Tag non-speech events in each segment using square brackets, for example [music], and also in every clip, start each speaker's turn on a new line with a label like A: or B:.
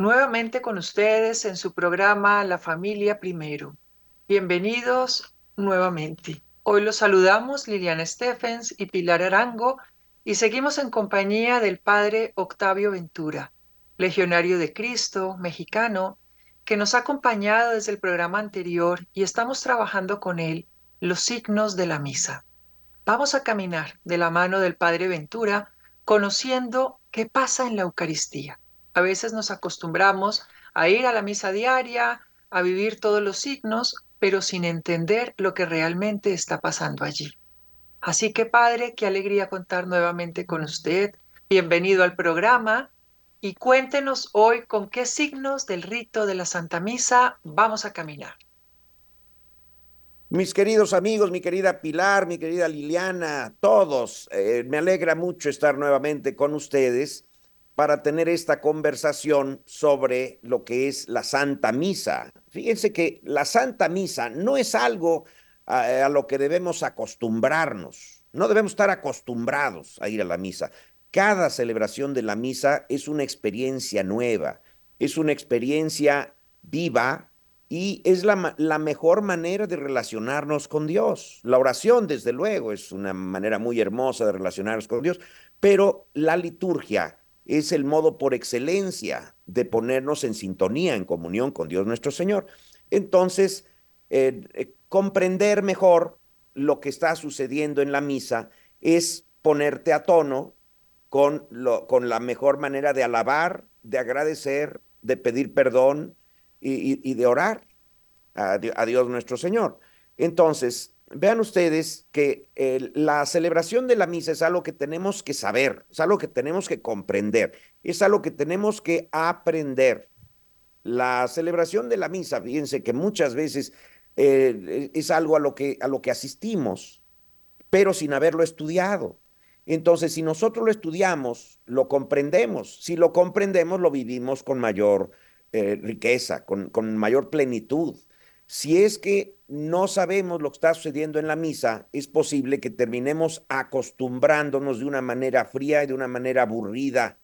A: nuevamente con ustedes en su programa La familia primero. Bienvenidos nuevamente. Hoy los saludamos Liliana Stephens y Pilar Arango y seguimos en compañía del padre Octavio Ventura, legionario de Cristo, mexicano, que nos ha acompañado desde el programa anterior y estamos trabajando con él los signos de la misa. Vamos a caminar de la mano del padre Ventura conociendo qué pasa en la Eucaristía. A veces nos acostumbramos a ir a la misa diaria, a vivir todos los signos, pero sin entender lo que realmente está pasando allí. Así que Padre, qué alegría contar nuevamente con usted. Bienvenido al programa y cuéntenos hoy con qué signos del rito de la Santa Misa vamos a caminar.
B: Mis queridos amigos, mi querida Pilar, mi querida Liliana, todos, eh, me alegra mucho estar nuevamente con ustedes para tener esta conversación sobre lo que es la Santa Misa. Fíjense que la Santa Misa no es algo a, lo que debemos acostumbrarnos, no debemos estar acostumbrados a ir a la misa. Cada celebración de la misa es una experiencia nueva, es una experiencia viva y es la, la, mejor manera de relacionarnos con Dios. La oración, desde luego, es una manera muy hermosa de relacionarnos con Dios, pero la liturgia, es el modo por excelencia de ponernos en sintonía, en comunión con Dios nuestro Señor. Entonces, eh, eh, comprender mejor lo que está sucediendo en la misa es ponerte a tono con, lo, con la mejor manera de alabar, de agradecer, de pedir perdón y, de orar a, a Dios nuestro Señor. Entonces, vean ustedes que la celebración de la misa es algo que tenemos que saber, es algo que tenemos que comprender, es algo que tenemos que aprender. La celebración de la misa, fíjense que muchas veces eh, es algo a lo, que, a lo que asistimos, pero sin haberlo estudiado. Entonces, si nosotros lo estudiamos, lo comprendemos. Si lo comprendemos, lo vivimos con mayor eh, riqueza, con, con mayor plenitud. Si es que no sabemos lo que está sucediendo en la misa, es posible que terminemos acostumbrándonos de una manera fría y de una manera aburrida.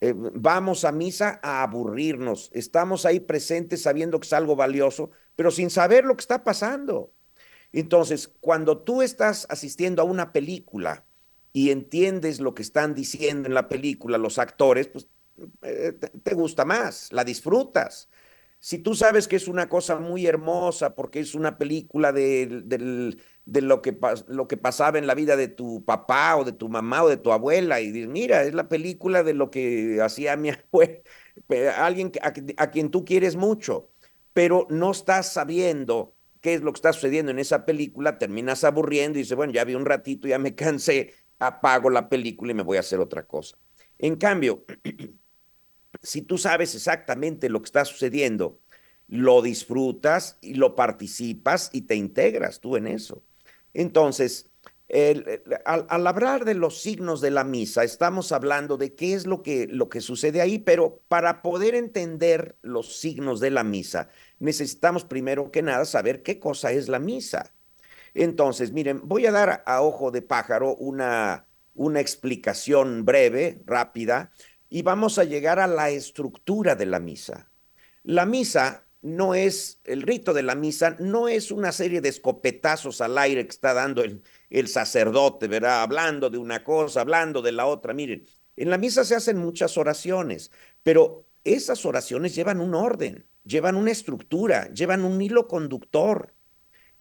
B: Eh, vamos a misa a aburrirnos. Estamos ahí presentes sabiendo que es algo valioso, pero sin saber lo que está pasando. Entonces, cuando tú estás asistiendo a una película y entiendes lo que están diciendo en la película los actores, pues eh, te gusta más, la disfrutas si tú sabes que es una cosa muy hermosa porque es una película de, de, lo, que, lo que pasaba en la vida de tu papá o de tu mamá o de tu abuela y dices, mira, es la película de lo que hacía mi [laughs] abuela, alguien a, a quien tú quieres mucho, pero no estás sabiendo qué es lo que está sucediendo en esa película, terminas aburriendo y dices, bueno, ya vi un ratito, ya me [laughs] cansé, apago la película y me voy a hacer otra cosa. En cambio, [clears throat] si tú sabes exactamente lo que está sucediendo, lo disfrutas y lo participas y te integras tú en eso. Entonces, al, hablar de los signos de la misa, estamos hablando de qué es lo que, lo que sucede ahí, pero para poder entender los signos de la misa, necesitamos primero que nada saber qué cosa es la misa. Entonces, miren, voy a dar a ojo de pájaro una, una explicación breve, rápida, y vamos a llegar a la estructura de la misa. La misa no es, el rito de la misa no es una serie de escopetazos al aire que está dando el, el sacerdote, ¿verdad? Hablando de una cosa, hablando de la otra. Miren, en la misa se hacen muchas oraciones, pero esas oraciones llevan un orden, llevan una estructura, llevan un hilo conductor.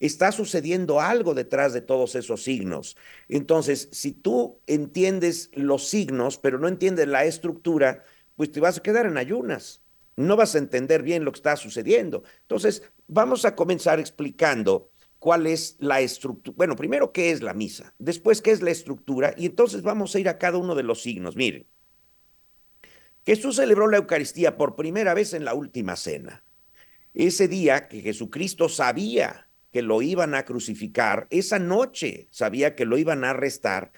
B: Está sucediendo algo detrás de todos esos signos. Entonces, si tú entiendes los signos, pero no entiendes la estructura, pues te vas a quedar en ayunas. No vas a entender bien lo que está sucediendo. Entonces, vamos a comenzar explicando cuál es la estructura. Bueno, primero, ¿qué es la misa? Después, ¿qué es la estructura? Y entonces vamos a ir a cada uno de los signos. Miren, Jesús celebró la Eucaristía por primera vez en la última cena. Ese día que Jesucristo sabía que lo iban a crucificar, esa noche sabía que lo iban a arrestar,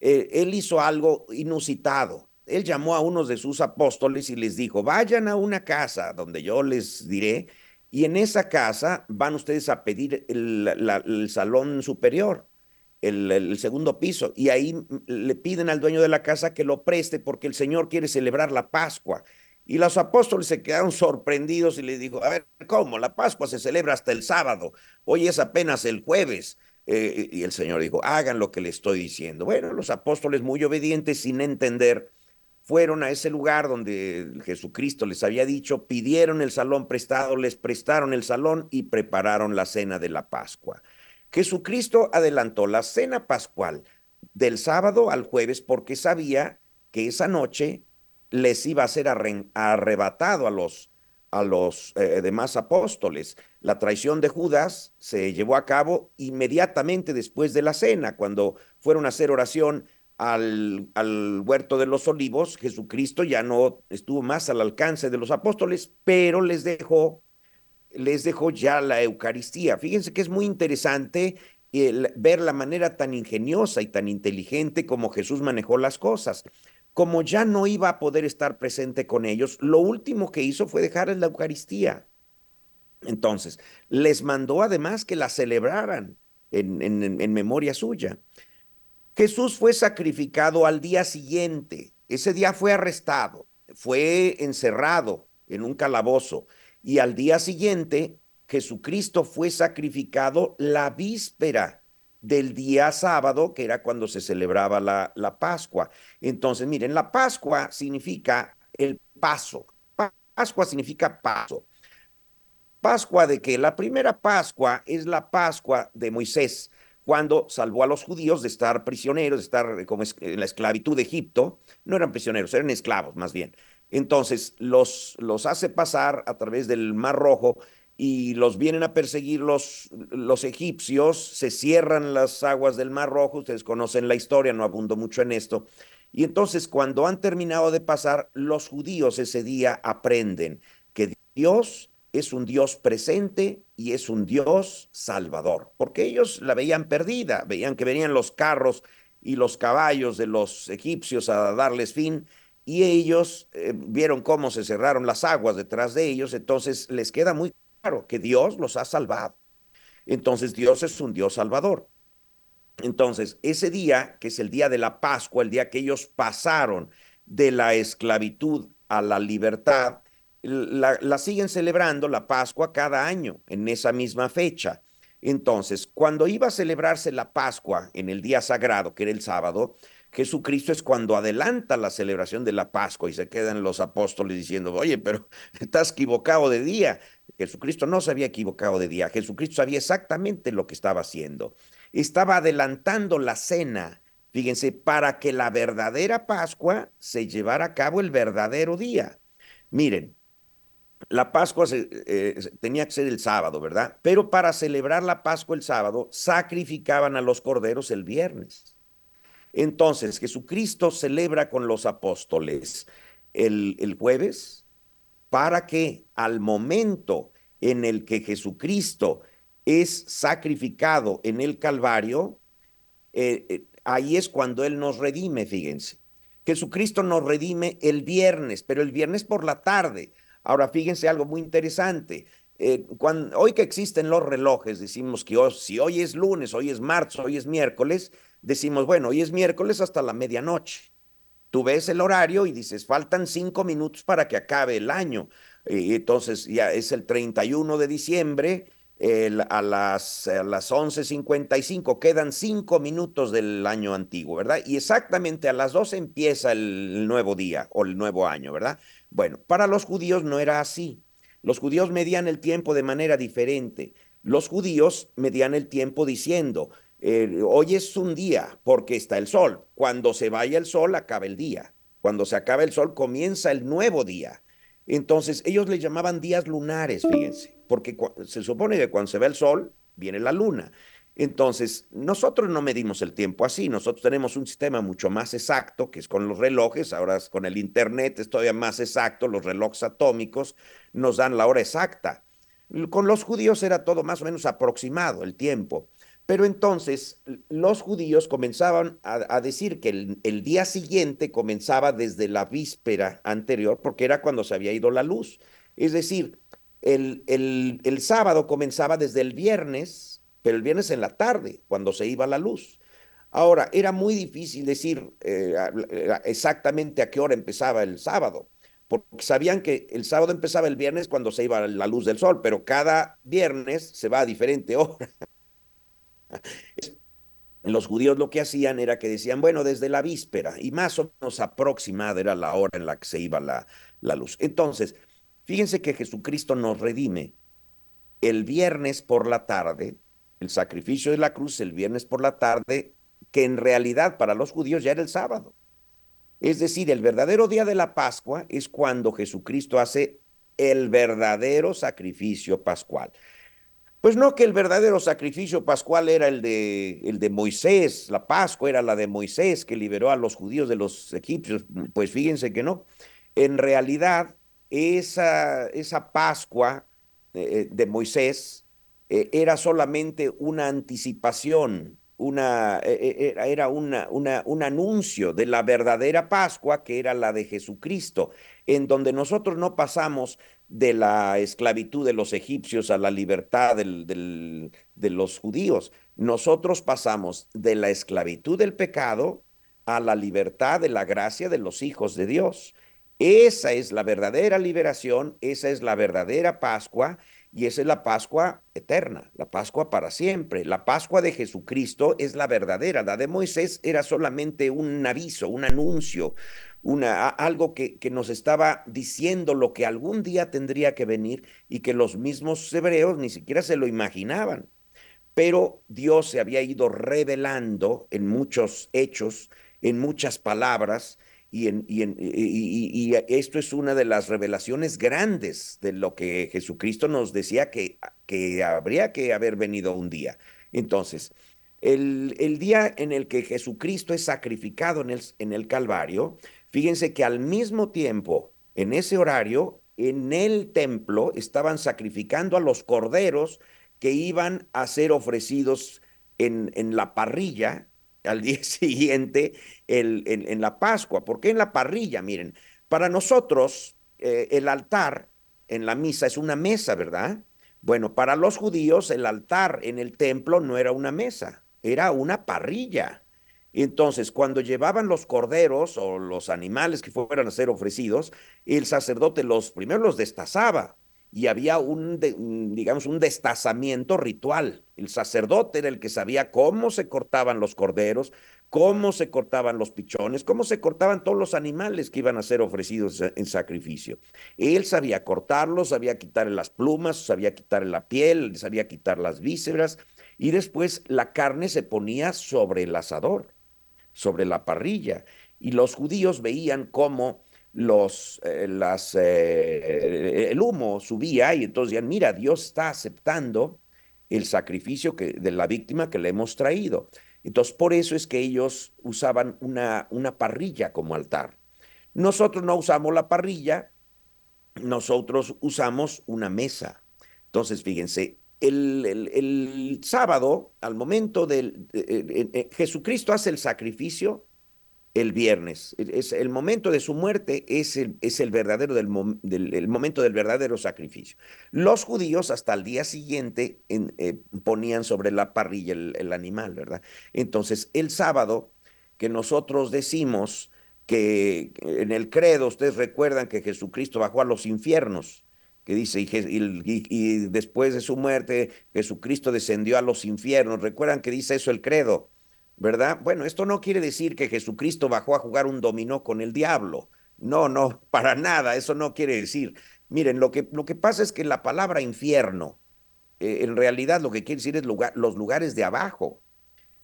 B: eh, él hizo algo inusitado. Él llamó a unos de sus apóstoles y les dijo, vayan a una casa donde yo les diré y en esa casa van ustedes a pedir el, salón superior, el, segundo piso, y ahí le piden al dueño de la casa que lo preste porque el Señor quiere celebrar la Pascua. Y los apóstoles se quedaron sorprendidos y le dijo, a ver, ¿cómo? La Pascua se celebra hasta el sábado, hoy es apenas el jueves. Eh, y el Señor dijo, hagan lo que le estoy diciendo. Bueno, los apóstoles muy obedientes, sin entender, fueron a ese lugar donde Jesucristo les había dicho, pidieron el salón prestado, les prestaron el salón y prepararon la cena de la Pascua. Jesucristo adelantó la cena pascual del sábado al jueves porque sabía que esa noche les iba a ser arrebatado a los, a los eh, demás apóstoles. La traición de Judas se llevó a cabo inmediatamente después de la cena, cuando fueron a hacer oración al, al, huerto de los olivos, Jesucristo ya no estuvo más al alcance de los apóstoles, pero les dejó, les dejó ya la Eucaristía. Fíjense que es muy interesante ver la manera tan ingeniosa y tan inteligente como Jesús manejó las cosas. Como ya no iba a poder estar presente con ellos, lo último que hizo fue dejarles la Eucaristía. Entonces, les mandó además que la celebraran en, en, en memoria suya. Jesús fue sacrificado al día siguiente. Ese día fue arrestado, fue encerrado en un calabozo y al día siguiente Jesucristo fue sacrificado la víspera del día sábado, que era cuando se celebraba la, la Pascua. Entonces, miren, la Pascua significa el paso. Pascua significa paso. Pascua de que la primera Pascua es la Pascua de Moisés cuando salvó a los judíos de estar prisioneros, de estar como en la esclavitud de Egipto. No eran prisioneros, eran esclavos más bien. Entonces los, los hace pasar a través del Mar Rojo y los vienen a perseguir los, los egipcios, se cierran las aguas del Mar Rojo, ustedes conocen la historia, no abundo mucho en esto. Y entonces cuando han terminado de pasar, los judíos ese día aprenden que Dios es un Dios presente y es un Dios salvador, porque ellos la veían perdida, veían que venían los carros y los caballos de los egipcios a darles fin, y ellos eh, vieron cómo se cerraron las aguas detrás de ellos, entonces les queda muy claro que Dios los ha salvado. Entonces Dios es un Dios salvador. Entonces, ese día, que es el día de la Pascua, el día que ellos pasaron de la esclavitud a la libertad, la, siguen celebrando la Pascua cada año en esa misma fecha. Entonces, cuando iba a celebrarse la Pascua en el día sagrado, que era el sábado, Jesucristo es cuando adelanta la celebración de la Pascua y se quedan los apóstoles diciendo, oye, pero [laughs] estás equivocado de día. Jesucristo no se había equivocado de día, Jesucristo sabía exactamente lo que estaba haciendo. Estaba adelantando la cena, fíjense, para que la verdadera Pascua se llevara a cabo el verdadero día. Miren, la Pascua eh, tenía que ser el sábado, ¿verdad? Pero para celebrar la Pascua el sábado, sacrificaban a los corderos el viernes. Entonces, Jesucristo celebra con los apóstoles el, el jueves para que al momento en el que Jesucristo es sacrificado en el Calvario, eh, eh, ahí es cuando Él nos redime, fíjense. Jesucristo nos redime el viernes, pero el viernes por la tarde Ahora, fíjense algo muy interesante. Eh, cuando, hoy que existen los relojes, decimos que si hoy es lunes, hoy es marzo, hoy es miércoles, decimos, bueno, hoy es miércoles hasta la medianoche. Tú ves el horario y dices, faltan cinco minutos para que acabe el año. entonces ya es el 31 de diciembre a las, a las 11.55, quedan cinco minutos del año antiguo, ¿verdad? Y exactamente a las 12 empieza el nuevo día o el nuevo año, ¿verdad? Bueno, para los judíos no era así. Los judíos medían el tiempo de manera diferente. Los judíos medían el tiempo diciendo, hoy es un día porque está el sol. Cuando se vaya el sol, acaba el día. Cuando se acaba el sol, comienza el nuevo día. Entonces, ellos le llamaban días lunares, fíjense, porque se supone que cuando se ve el sol, viene la luna. Entonces, nosotros no medimos el tiempo así, nosotros tenemos un sistema mucho más exacto, que es con los relojes, ahora con el Internet es todavía más exacto, los relojes atómicos nos dan la hora exacta. Con los judíos era todo más o menos aproximado el tiempo. Pero entonces los judíos comenzaban a, decir que el, día siguiente comenzaba desde la víspera anterior, porque era cuando se había ido la luz. Es decir, el, el, sábado comenzaba desde el viernes, pero el viernes en la tarde, cuando se iba la luz. Ahora, era muy difícil decir eh, exactamente a qué hora empezaba el sábado, porque sabían que el sábado empezaba el viernes cuando se iba la luz del sol, pero cada viernes se va a diferente [laughs] hora. Los judíos lo que hacían era que decían, bueno, desde la víspera y más o menos aproximada era la hora en la que se iba la luz. Entonces, fíjense que Jesucristo nos redime el viernes por la tarde, el sacrificio de la cruz el viernes por la tarde, que en realidad para los judíos ya era el sábado. Es decir, el verdadero día de la Pascua es cuando Jesucristo hace el verdadero sacrificio pascual. Pues no que el verdadero sacrificio pascual era el de, el de Moisés, la Pascua era la de Moisés que liberó a los judíos de los egipcios, pues fíjense que no. En realidad, esa, esa Pascua eh, de Moisés eh, era solamente una anticipación, una, eh, era una, una, un anuncio de la verdadera Pascua que era la de Jesucristo, en donde nosotros no pasamos de la esclavitud de los egipcios a la libertad de los judíos. Nosotros pasamos de la esclavitud del pecado a la libertad de la gracia de los hijos de Dios. Esa es la verdadera liberación, esa es la verdadera Pascua y esa es la Pascua eterna, la Pascua para siempre. La Pascua de Jesucristo es la verdadera, la de Moisés era solamente un aviso, un anuncio, algo que, nos estaba diciendo lo que algún día tendría que venir y que los mismos hebreos ni siquiera se lo imaginaban. Pero Dios se había ido revelando en muchos hechos, en muchas palabras, y, esto es una de las revelaciones grandes de lo que Jesucristo nos decía que, habría que haber venido un día. Entonces, el, día en el que Jesucristo es sacrificado en el, Calvario, Fíjense que al mismo tiempo, en ese horario, en el templo estaban sacrificando a los corderos que iban a ser ofrecidos en la parrilla al [laughs] día siguiente en, la Pascua. ¿Por qué en la parrilla? Miren, para nosotros eh, el altar en la misa es una mesa, ¿verdad? Bueno, para los judíos el altar en el templo no era una mesa, era una parrilla. Entonces, cuando llevaban los corderos o los animales que fueran a ser ofrecidos, el sacerdote los primero los destazaba y había un, digamos, un destazamiento ritual. El sacerdote era el que sabía cómo se cortaban los corderos, cómo se cortaban los pichones, cómo se cortaban todos los animales que iban a ser ofrecidos en sacrificio. Él sabía cortarlos, sabía quitarle las plumas, sabía quitarle la piel, sabía quitar las vísceras y después la carne se ponía sobre el asador sobre la parrilla. Y los judíos veían cómo los, eh, las, eh, el humo subía y entonces decían, mira, Dios está aceptando el sacrificio que, de la víctima que le hemos traído. Entonces, por eso es que ellos usaban una, una parrilla como altar. Nosotros no usamos la parrilla, nosotros usamos una mesa. Entonces, fíjense, el, sábado, al momento del... Jesucristo hace el sacrificio el viernes. Es, el momento de su muerte es el, es el verdadero del, momento del verdadero sacrificio. Los judíos hasta el día siguiente eh, ponían sobre la parrilla el, el, animal, ¿verdad? Entonces, el sábado que nosotros decimos que en el credo, ustedes recuerdan que Jesucristo bajó a los infiernos que dice, y, después de su muerte, Jesucristo descendió a los infiernos. Recuerdan que dice eso el credo, ¿verdad? Bueno, esto no quiere decir que Jesucristo bajó a jugar un dominó con el diablo. No, no, [laughs] para nada, eso no quiere decir. Miren, lo que, lo que pasa es que la palabra infierno, eh, en realidad lo que quiere decir es los lugares de abajo.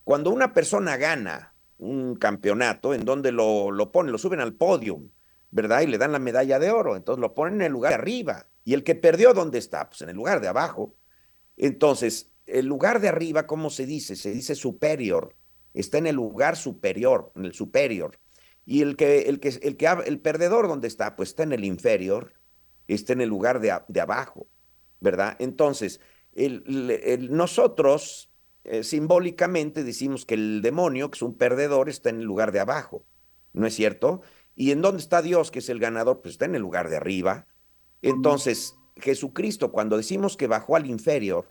B: Cuando una persona gana un campeonato, en donde lo, lo ponen, lo suben al podio, ¿verdad? Y le dan la medalla de oro, entonces lo ponen en el lugar de arriba ¿Y el que perdió dónde está? Pues en el lugar de abajo. Entonces, el lugar de arriba, ¿cómo se dice? Se dice superior. Está en el lugar superior, en el superior. Y el que, el que, el que, el perdedor, ¿dónde está? Pues está en el inferior, está en el lugar de, de abajo, ¿verdad? Entonces, nosotros eh, simbólicamente decimos que el demonio, que es un perdedor, está en el lugar de abajo, ¿no es cierto? ¿Y en dónde está Dios, que es el ganador? Pues está en el lugar de arriba. Entonces, Jesucristo, cuando decimos que bajó al inferior,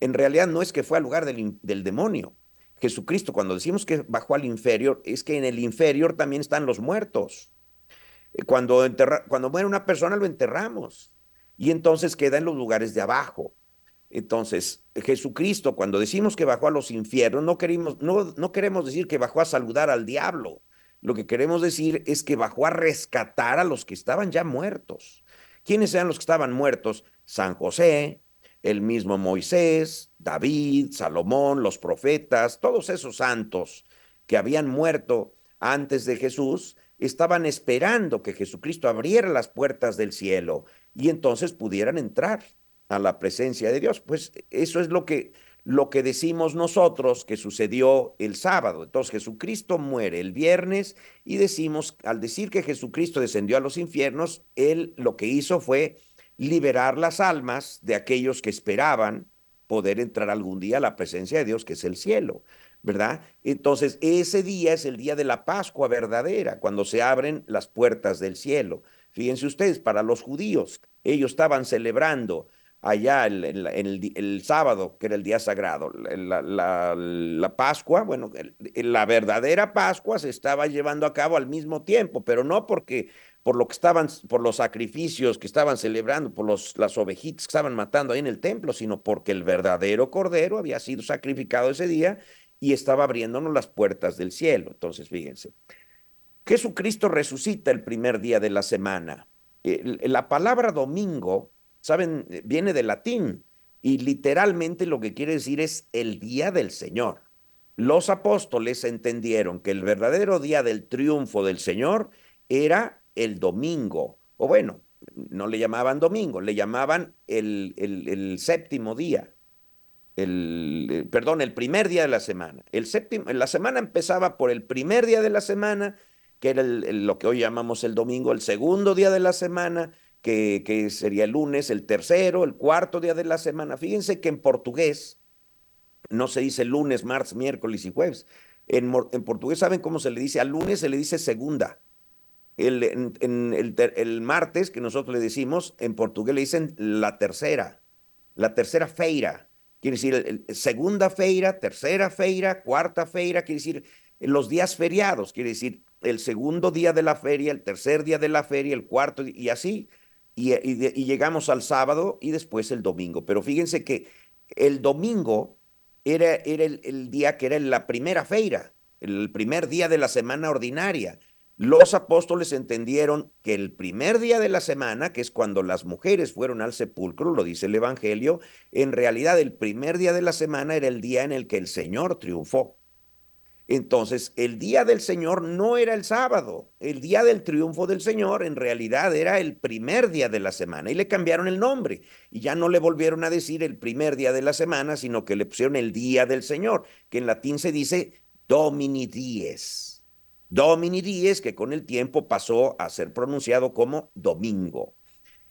B: en realidad no es que fue al lugar del, demonio. Jesucristo, cuando decimos que bajó al inferior, es que en el inferior también están los muertos. Eh, cuando, cuando muere una persona, lo enterramos. Y entonces queda en los lugares de abajo. Entonces, Jesucristo, cuando decimos que bajó a los infiernos, no no, no queremos decir que bajó a saludar al diablo. Lo que queremos decir es que bajó a rescatar a los que estaban ya muertos. ¿Quiénes eran los que estaban muertos? San José, el mismo Moisés, David, Salomón, los profetas, todos esos santos que habían muerto antes de Jesús, estaban esperando que Jesucristo abriera las puertas del cielo y entonces pudieran entrar a la presencia de Dios. Pues eso es lo que lo que decimos nosotros que sucedió el sábado. Entonces Jesucristo muere el viernes y decimos, al decir que Jesucristo descendió a los infiernos, él lo que hizo fue liberar las almas de aquellos que esperaban poder entrar algún día a la presencia de Dios, que es el cielo, ¿verdad? Entonces, ese día es el día de la Pascua verdadera, cuando se abren las puertas del cielo. Fíjense ustedes, para los judíos, ellos estaban celebrando allá el, el, sábado, que era el día sagrado, la, la, Pascua, bueno, la verdadera Pascua se estaba llevando a cabo al mismo tiempo, pero no porque por lo que estaban, por los sacrificios que estaban celebrando, por los, las ovejitas que estaban matando ahí en el templo, sino porque el verdadero cordero había sido sacrificado ese día y estaba abriéndonos las puertas del cielo. Entonces, fíjense, Jesucristo resucita el primer día de la semana. La palabra domingo saben, viene del latín y literalmente lo que quiere decir es el día del Señor. Los apóstoles entendieron que el verdadero día del triunfo del Señor era el domingo, o bueno, no le llamaban domingo, le llamaban el, el, séptimo día, el, eh, perdón, el primer día de la semana. El séptimo, la semana empezaba por el primer día de la semana, que era lo que hoy llamamos el domingo, el segundo día de la semana, que, sería el lunes, el tercero, el cuarto día de la semana. Fíjense que en portugués no se dice lunes, martes, miércoles y jueves. En, en, portugués, ¿saben cómo se le dice? Al lunes se le dice segunda. El, el, el, martes, que nosotros le decimos, en portugués le dicen la tercera, la tercera feira. Quiere decir, segunda feira, tercera feira, cuarta feira, quiere decir los días feriados, quiere decir el segundo día de la feria, el tercer día de la feria, el cuarto, y así y, llegamos al sábado y después el domingo. Pero fíjense que el domingo era, era el, día que era la primera feira, el primer día de la semana ordinaria. Los apóstoles entendieron que el primer día de la semana, que es cuando las mujeres fueron al sepulcro, lo dice el Evangelio, en realidad el primer día de la semana era el día en el que el Señor triunfó. Entonces, el día del Señor no era el sábado, el día del triunfo del Señor en realidad era el primer día de la semana y le cambiaron el nombre y ya no le volvieron a decir el primer día de la semana, sino que le pusieron el día del Señor, que en latín se dice Domini Dies. Domini Dies, que con el tiempo pasó a ser pronunciado como domingo.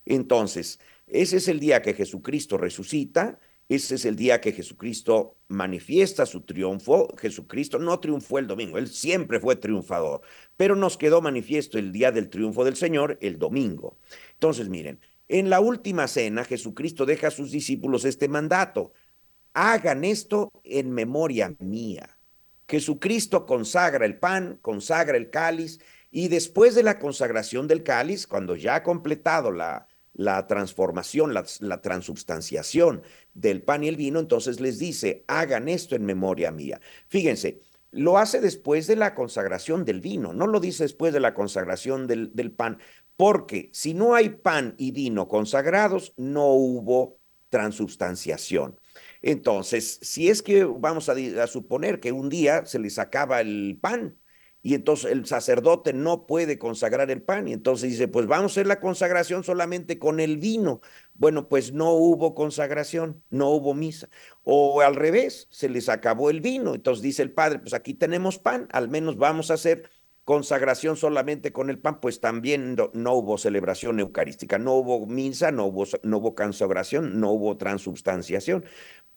B: Entonces, ese es el día que Jesucristo resucita ese es el día que Jesucristo manifiesta su triunfo. Jesucristo no triunfó el domingo, él siempre fue triunfador, pero nos quedó manifiesto el día del triunfo del Señor el domingo. Entonces, miren, en la última cena Jesucristo deja a sus discípulos este mandato. Hagan esto en memoria mía. Jesucristo consagra el pan, consagra el cáliz y después de la consagración del cáliz, cuando ya ha completado la, la transformación, la, la, transubstanciación del pan y el vino, entonces les dice, hagan esto en memoria mía. Fíjense, lo hace después de la consagración del vino, no lo dice después de la consagración del, del pan, porque si no hay pan y vino consagrados, no hubo transubstanciación. Entonces, si es que vamos a, suponer que un día se les acaba el pan, y entonces el sacerdote no puede consagrar el pan y entonces dice, pues vamos a hacer la consagración solamente con el vino. Bueno, pues no hubo consagración, no hubo misa. O al revés, se les acabó el vino, entonces dice el padre, pues aquí tenemos pan, al menos vamos a hacer consagración solamente con el pan, pues también no, hubo celebración eucarística, no hubo misa, no hubo, no consagración, no hubo transubstanciación.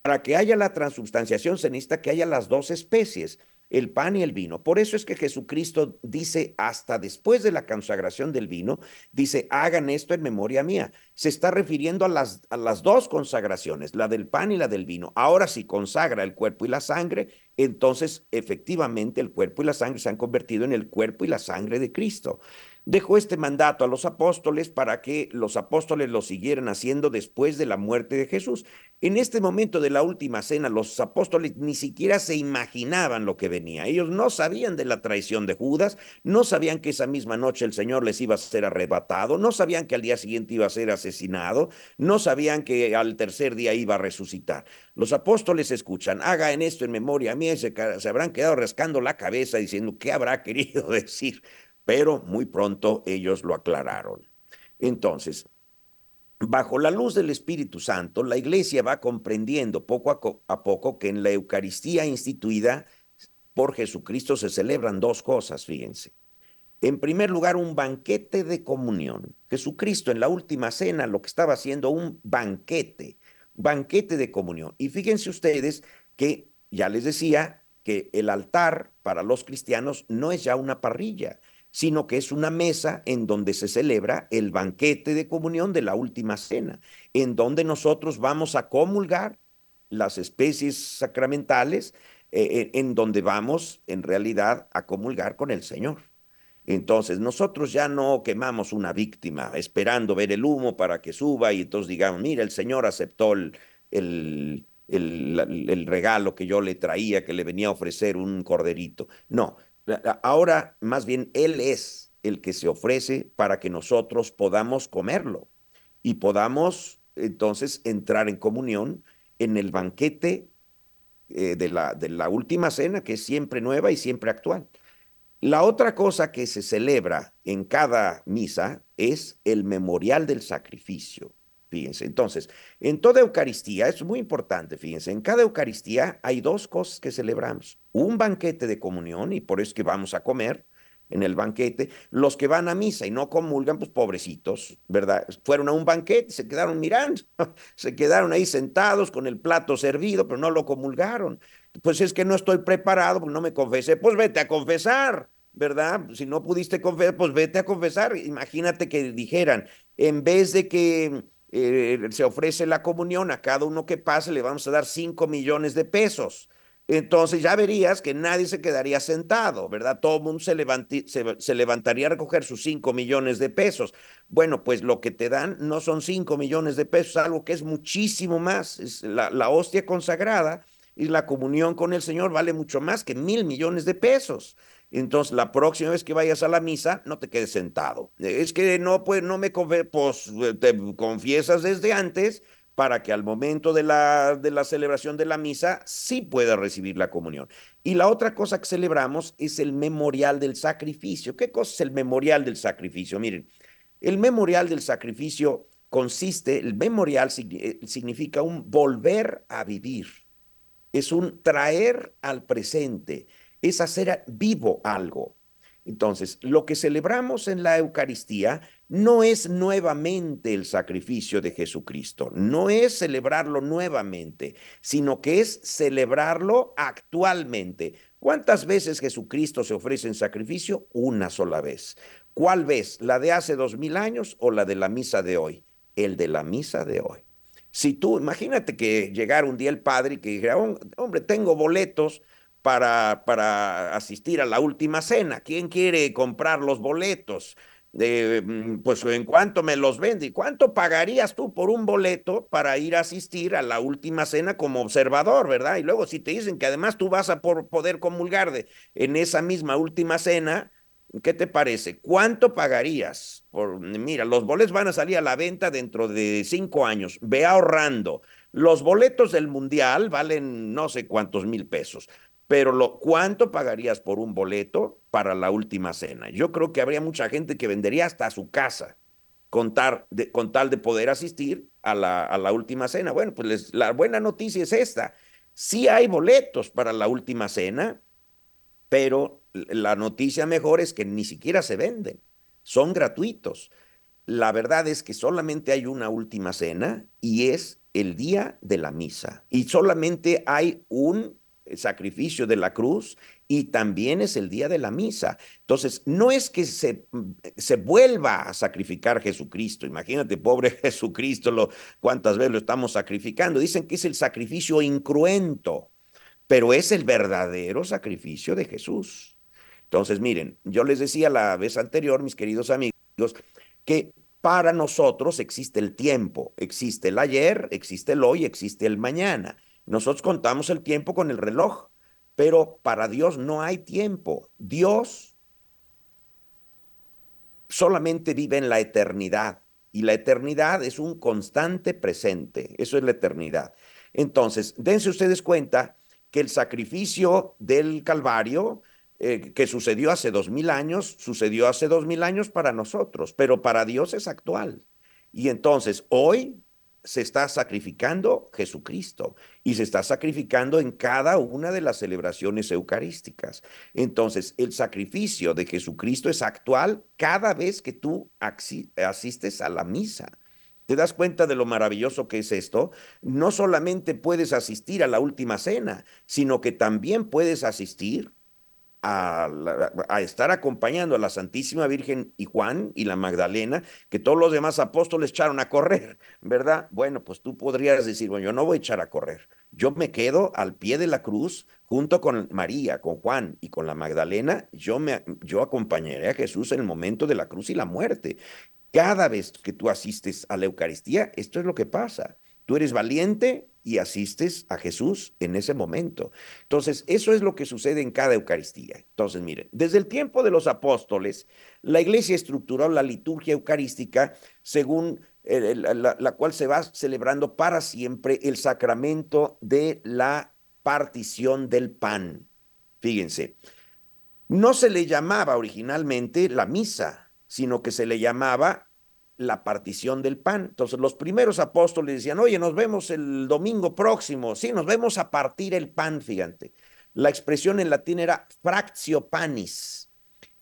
B: Para que haya la transubstanciación se necesita que haya las dos especies el pan y el vino. Por eso es que Jesucristo dice hasta después de la consagración del vino, dice, hagan esto en memoria mía. Se está refiriendo a las, a las dos consagraciones, la del pan y la del vino. Ahora si consagra el cuerpo y la sangre, entonces efectivamente el cuerpo y la sangre se han convertido en el cuerpo y la sangre de Cristo dejó este mandato a los apóstoles para que los apóstoles lo siguieran haciendo después de la muerte de Jesús. En este momento de la última cena, los apóstoles ni siquiera se imaginaban lo que venía. Ellos no sabían de la traición de Judas, no sabían que esa misma noche el Señor les iba a ser arrebatado, no sabían que al día siguiente iba a ser asesinado, no sabían que al tercer día iba a resucitar. Los apóstoles escuchan, haga en esto en memoria mía y se, se habrán quedado rascando la cabeza diciendo, ¿qué habrá querido [laughs] decir? Pero muy pronto ellos lo aclararon. Entonces, bajo la luz del Espíritu Santo, la iglesia va comprendiendo poco a, poco que en la Eucaristía instituida por Jesucristo se celebran dos cosas, fíjense. En primer lugar, un banquete de comunión. Jesucristo en la última cena lo que estaba haciendo un banquete, banquete de comunión. Y fíjense ustedes que ya les decía que el altar para los cristianos no es ya una parrilla, sino que es una mesa en donde se celebra el banquete de comunión de la última cena, en donde nosotros vamos a comulgar las especies sacramentales, eh, eh, en donde vamos en realidad a comulgar con el Señor. Entonces, nosotros ya no quemamos una víctima esperando ver el humo para que suba y entonces digamos, mira, el Señor aceptó el, el, el, regalo que yo le traía, que le venía a ofrecer un corderito. No, Ahora, más bien, Él es el que se ofrece para que nosotros podamos comerlo y podamos entonces entrar en comunión en el banquete eh, de, la, de la última cena, que es siempre nueva y siempre actual. La otra cosa que se celebra en cada misa es el memorial del sacrificio. Fíjense, entonces, en toda Eucaristía, es muy importante, fíjense, en cada Eucaristía hay dos cosas que celebramos. Un banquete de comunión, y por eso es que vamos a comer en el banquete. Los que van a misa y no comulgan, pues pobrecitos, ¿verdad? Fueron a un banquete, se quedaron mirando, [laughs] se quedaron ahí sentados con el plato servido, pero no lo comulgaron. Pues es que no estoy preparado, no me confesé, pues vete a confesar. ¿verdad? Si no pudiste confesar, pues vete a confesar. Imagínate que dijeran, en vez de que eh, se ofrece la comunión, a cada uno que pase le vamos a dar 5 millones de pesos. Entonces ya verías que nadie se quedaría sentado, ¿verdad? Todo el mundo se, se, levantaría a recoger sus 5 millones de pesos. Bueno, pues lo que te dan no son 5 millones de pesos, algo que es muchísimo más. Es la, la hostia consagrada y la comunión con el Señor vale mucho más que mil millones de pesos. Entonces, la próxima vez que vayas a la misa, no te quedes sentado. Es que no, pues, no me pues, te confiesas desde antes para que al momento de la, de la celebración de la misa sí pueda recibir la comunión. Y la otra cosa que celebramos es el memorial del sacrificio. ¿Qué cosa es el memorial del sacrificio? Miren, el memorial del sacrificio consiste, el memorial eh, significa un volver a vivir, es un traer al presente es hacer vivo algo. Entonces, lo que celebramos en la Eucaristía no es nuevamente el sacrificio de Jesucristo, no es celebrarlo nuevamente, sino que es celebrarlo actualmente. ¿Cuántas veces Jesucristo se ofrece en sacrificio? Una sola vez. ¿Cuál vez? ¿La de hace dos mil años o la de la misa de hoy? El de la misa de hoy. Si tú, imagínate que llegara un día el padre y que dijera, hombre, tengo boletos para, para asistir a la última cena. ¿Quién quiere comprar los boletos? Mm, pues en cuánto me los vende cuánto pagarías tú por un boleto para ir a asistir a la última cena como observador, ¿verdad? Y luego si te dicen que además tú vas a por poder comulgar de, en esa misma última cena, ¿qué te parece? ¿Cuánto pagarías? Mira, los boletos van a salir a la venta dentro de cinco años, ve ahorrando. Los boletos del mundial valen no sé cuántos mil pesos pero lo, ¿cuánto pagarías por un boleto para la última cena? Yo creo que habría mucha gente que vendería hasta su casa con, de, con tal de poder asistir a la, a la última cena. Bueno, pues la buena noticia es esta. Sí hay boletos para la última cena, pero la noticia mejor es que ni siquiera se venden, son gratuitos. La verdad es que solamente hay una última cena y es el día de la misa. Y solamente hay un sacrificio de la cruz y también es el día de la misa. Entonces, no es que se, se vuelva a sacrificar Jesucristo. Imagínate, pobre [laughs] Jesucristo, lo, cuántas veces lo estamos sacrificando. Dicen que es el sacrificio incruento, pero es el verdadero sacrificio de Jesús. Entonces, miren, yo les decía la vez anterior, mis queridos amigos, que para nosotros existe el tiempo, existe el ayer, existe el hoy, existe el mañana. Nosotros contamos el tiempo con el reloj, pero para Dios no hay tiempo. Dios solamente vive en la eternidad y la eternidad es un constante presente. Eso es la eternidad. Entonces, dense ustedes cuenta que el sacrificio del Calvario eh, que sucedió hace dos mil años, sucedió hace dos mil años para nosotros, pero para Dios es actual. Y entonces, hoy se está sacrificando Jesucristo y se está sacrificando en cada una de las celebraciones eucarísticas. Entonces, el sacrificio de Jesucristo es actual cada vez que tú asistes a la misa. ¿Te das cuenta de lo maravilloso que es esto? No solamente puedes asistir a la última cena, sino que también puedes asistir a, estar acompañando a la Santísima Virgen y Juan y la Magdalena, que todos los demás apóstoles echaron a correr, ¿verdad? Bueno, pues tú podrías decir, bueno, yo no voy a echar a correr, yo me quedo al pie de la cruz junto con María, con Juan y con la Magdalena, yo, me, yo acompañaré a Jesús en el momento de la cruz y la muerte. Cada vez que tú asistes a la Eucaristía, esto es lo que pasa. Tú eres valiente y asistes a Jesús en ese momento. Entonces, eso es lo que sucede en cada Eucaristía. Entonces, miren, desde el tiempo de los apóstoles, la iglesia estructuró la liturgia eucarística según la, cual se va celebrando para siempre el sacramento de la partición del pan. Fíjense, no se le llamaba originalmente la misa, sino que se le llamaba la partición del pan. Entonces los primeros apóstoles decían, oye, nos vemos el domingo próximo, sí, nos vemos a partir el pan, fíjate. La expresión en latín era fractio panis,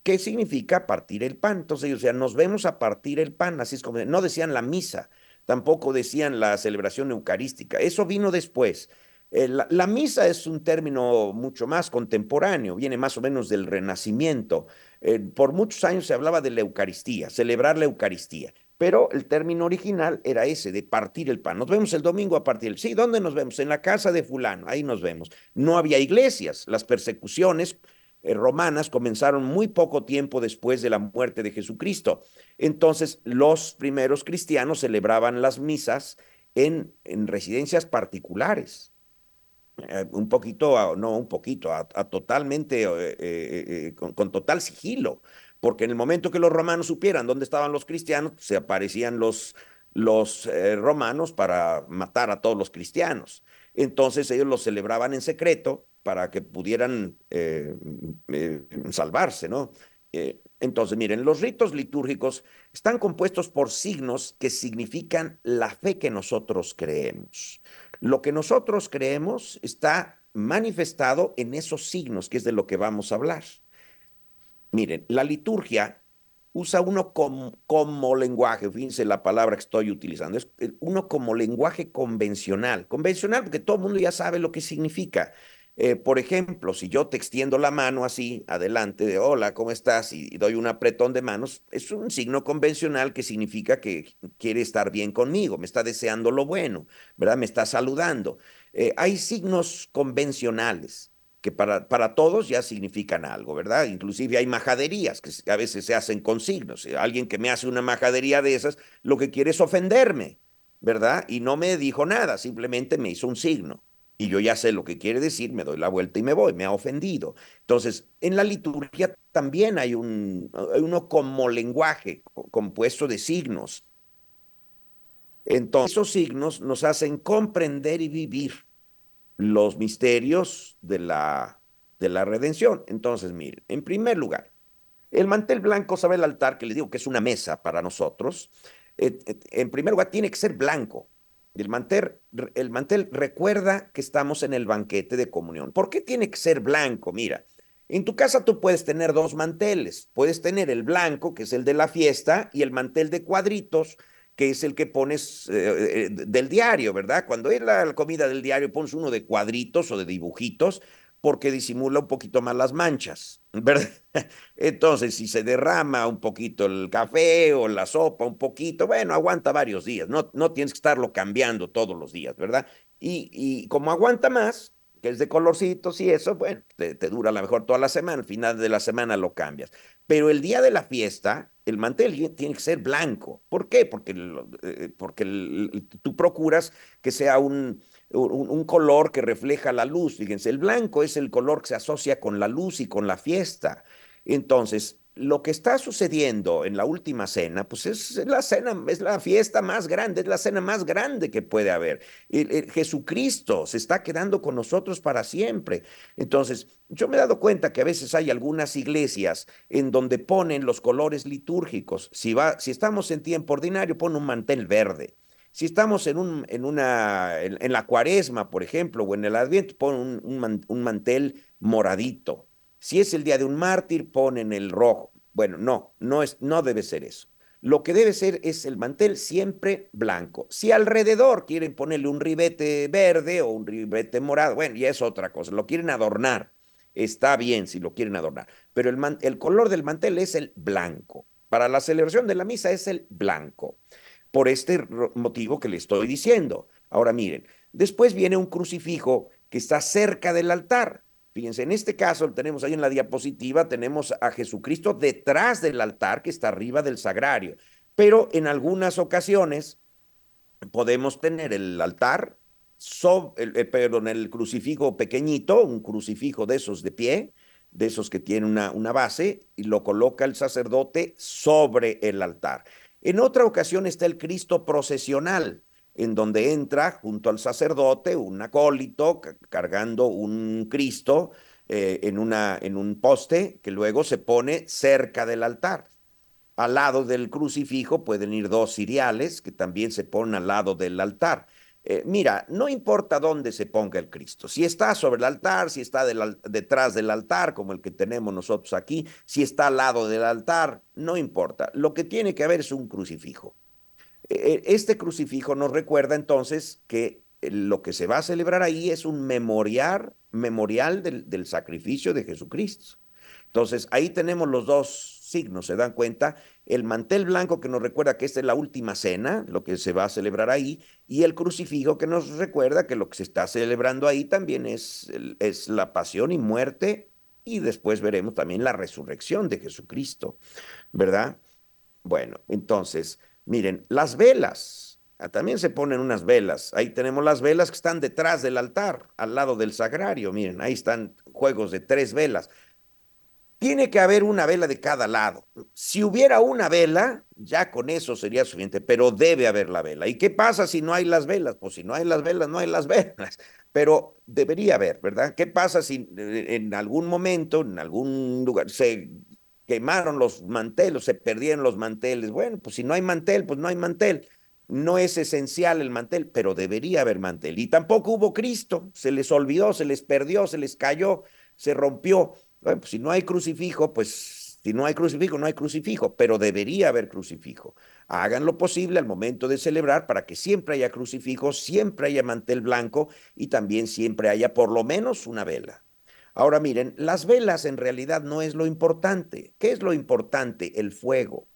B: que significa partir el pan. Entonces ellos decían, nos vemos a partir el pan, así es como, no decían la misa, tampoco decían la celebración eucarística, eso vino después. Eh, la, misa es un término mucho más contemporáneo, viene más o menos del Renacimiento. Eh, por muchos años se hablaba de la Eucaristía, celebrar la Eucaristía. Pero el término original era ese, de partir el pan. Nos vemos el domingo a partir el... Sí, ¿dónde nos vemos? En la casa de fulano, ahí nos vemos. No había iglesias. Las persecuciones eh, romanas comenzaron muy poco tiempo después de la muerte de Jesucristo. Entonces, los primeros cristianos celebraban las misas en, en residencias particulares. Eh, un poquito, no un poquito, a, totalmente, eh, con total sigilo porque en el momento que los romanos supieran dónde estaban los cristianos, se aparecían los, los eh, romanos para matar a todos los cristianos. Entonces ellos los celebraban en secreto para que pudieran eh, eh, salvarse, ¿no? entonces, miren, los ritos litúrgicos están compuestos por signos que significan la fe que nosotros creemos. Lo que nosotros creemos está manifestado en esos signos, que es de lo que vamos a hablar. Miren, la liturgia usa uno como, lenguaje, fíjense la palabra que estoy utilizando, es uno como lenguaje convencional. Convencional porque todo el mundo ya sabe lo que significa. Eh, por ejemplo, si yo te extiendo la mano así, adelante, de hola, ¿cómo estás? Y, y, doy un apretón de manos, es un signo convencional que significa que quiere estar bien conmigo, me está deseando lo bueno, ¿verdad? Me está saludando. Eh, hay signos convencionales que para, para todos ya significan algo, ¿verdad? Inclusive hay majaderías que a veces se hacen con signos. Alguien que me hace una majadería de esas, lo que quiere es ofenderme, ¿verdad? Y no me dijo nada, simplemente me hizo un signo. Y yo ya sé lo que quiere decir, me doy la vuelta y me voy, me ha ofendido. Entonces, en la liturgia también hay, un, hay uno como lenguaje compuesto de signos. Entonces, esos signos nos hacen comprender y vivir los misterios de la, de la redención. Entonces, miren, en primer lugar, el mantel blanco sabe el altar, que le digo que es una mesa para nosotros. Eh, eh, en primer lugar, tiene que ser blanco. El mantel, el mantel recuerda que estamos en el banquete de comunión. ¿Por qué tiene que ser blanco? Mira, en tu casa tú puedes tener dos manteles. Puedes tener el blanco, que es el de la fiesta, y el mantel de cuadritos, que es el que pones eh, eh, del diario, ¿verdad? Cuando es la comida del diario, pones uno de cuadritos o de dibujitos porque disimula un poquito más las manchas, [laughs] ¿verdad? Entonces, si se derrama un poquito el café o la sopa, un poquito, bueno, aguanta varios días, no, no tienes que estarlo cambiando todos los días, ¿verdad? Y, y como aguanta más, es de colorcitos y eso, bueno, te, te dura a lo mejor toda la semana, al final de la semana lo cambias. Pero el día de la fiesta, el mantel tiene que ser blanco. ¿Por qué? Porque, eh, porque tú procuras que sea un, un, un, color que refleja la luz. Fíjense, el blanco es el color que se asocia con la luz y con la fiesta. Entonces, lo que está sucediendo en la última cena, pues es la cena, es la fiesta más grande, es la cena más grande que puede haber. Jesucristo se está quedando con nosotros para siempre. Entonces, yo me he dado cuenta que a veces hay algunas iglesias en donde ponen los colores litúrgicos. Si, va, si estamos en tiempo ordinario, pone un mantel verde. Si estamos en, un, en, una, en, la cuaresma, por ejemplo, o en el adviento, pone un, un mantel moradito. Si es el día de un mártir, ponen el rojo. Bueno, no, no, es, no debe ser eso. Lo que debe ser es el mantel siempre blanco. Si alrededor quieren ponerle un ribete verde o un ribete morado, bueno, ya es otra cosa. Lo quieren adornar. Está bien si lo quieren adornar. Pero el, el color del mantel es el blanco. Para la celebración de la misa es el blanco. Por este motivo que le estoy diciendo. Ahora miren, después viene un crucifijo que está cerca del altar. Fíjense, en este caso tenemos ahí en la diapositiva, tenemos a Jesucristo detrás del altar que está arriba del sagrario, pero en algunas ocasiones podemos tener el altar, el, eh, perdón, el crucifijo pequeñito, un crucifijo de esos de pie, de esos que tiene una, una base, y lo coloca el sacerdote sobre el altar. En otra ocasión está el Cristo procesional, en donde entra junto al sacerdote un acólito cargando un Cristo eh, en, una, en un poste que luego se pone cerca del altar. Al lado del crucifijo pueden ir dos ciriales que también se ponen al lado del altar. Eh, mira, no importa dónde se ponga el Cristo, si está sobre el altar, si está detrás del altar, como el que tenemos nosotros aquí, si está al lado del altar, no importa. Lo que tiene que haber es un crucifijo. E, este crucifijo nos recuerda entonces que eh, lo que se va a celebrar ahí es un memorial, memorial del, del sacrificio de Jesucristo. Entonces, ahí tenemos los dos signos, ¿se dan cuenta? El mantel blanco que nos recuerda que esta es la última cena, lo que se va a celebrar ahí, y el crucifijo que nos recuerda que lo que se está celebrando ahí también es, es la pasión y muerte, y después veremos también la resurrección de Jesucristo, ¿verdad? Bueno, entonces, Miren, las velas, ah, también se ponen unas velas. Ahí tenemos las velas que están detrás del altar, al lado del sagrario. Miren, ahí están juegos de tres velas. Tiene que haber una vela de cada lado. Si hubiera una vela, ya con eso sería suficiente, pero debe haber la vela. ¿Y qué pasa si no hay las velas? Pues si no hay las velas, no hay las [laughs] velas. Pero debería haber, ¿verdad? ¿Qué pasa si eh, en algún momento, en algún lugar, se quemaron los manteles, se perdieron los manteles. Bueno, pues si no hay mantel, pues no hay mantel. No es esencial el mantel, pero debería haber mantel. Y tampoco hubo Cristo, se les olvidó, se les perdió, se les cayó, se rompió. Bueno, pues si no hay crucifijo, pues si no hay crucifijo, no hay crucifijo, pero debería haber crucifijo. Hagan lo posible al momento de celebrar para que siempre haya crucifijo, siempre haya mantel blanco y también siempre haya por lo menos una vela. Ahora miren, las velas en realidad no es lo importante. ¿Qué es lo importante? El fuego.